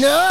No!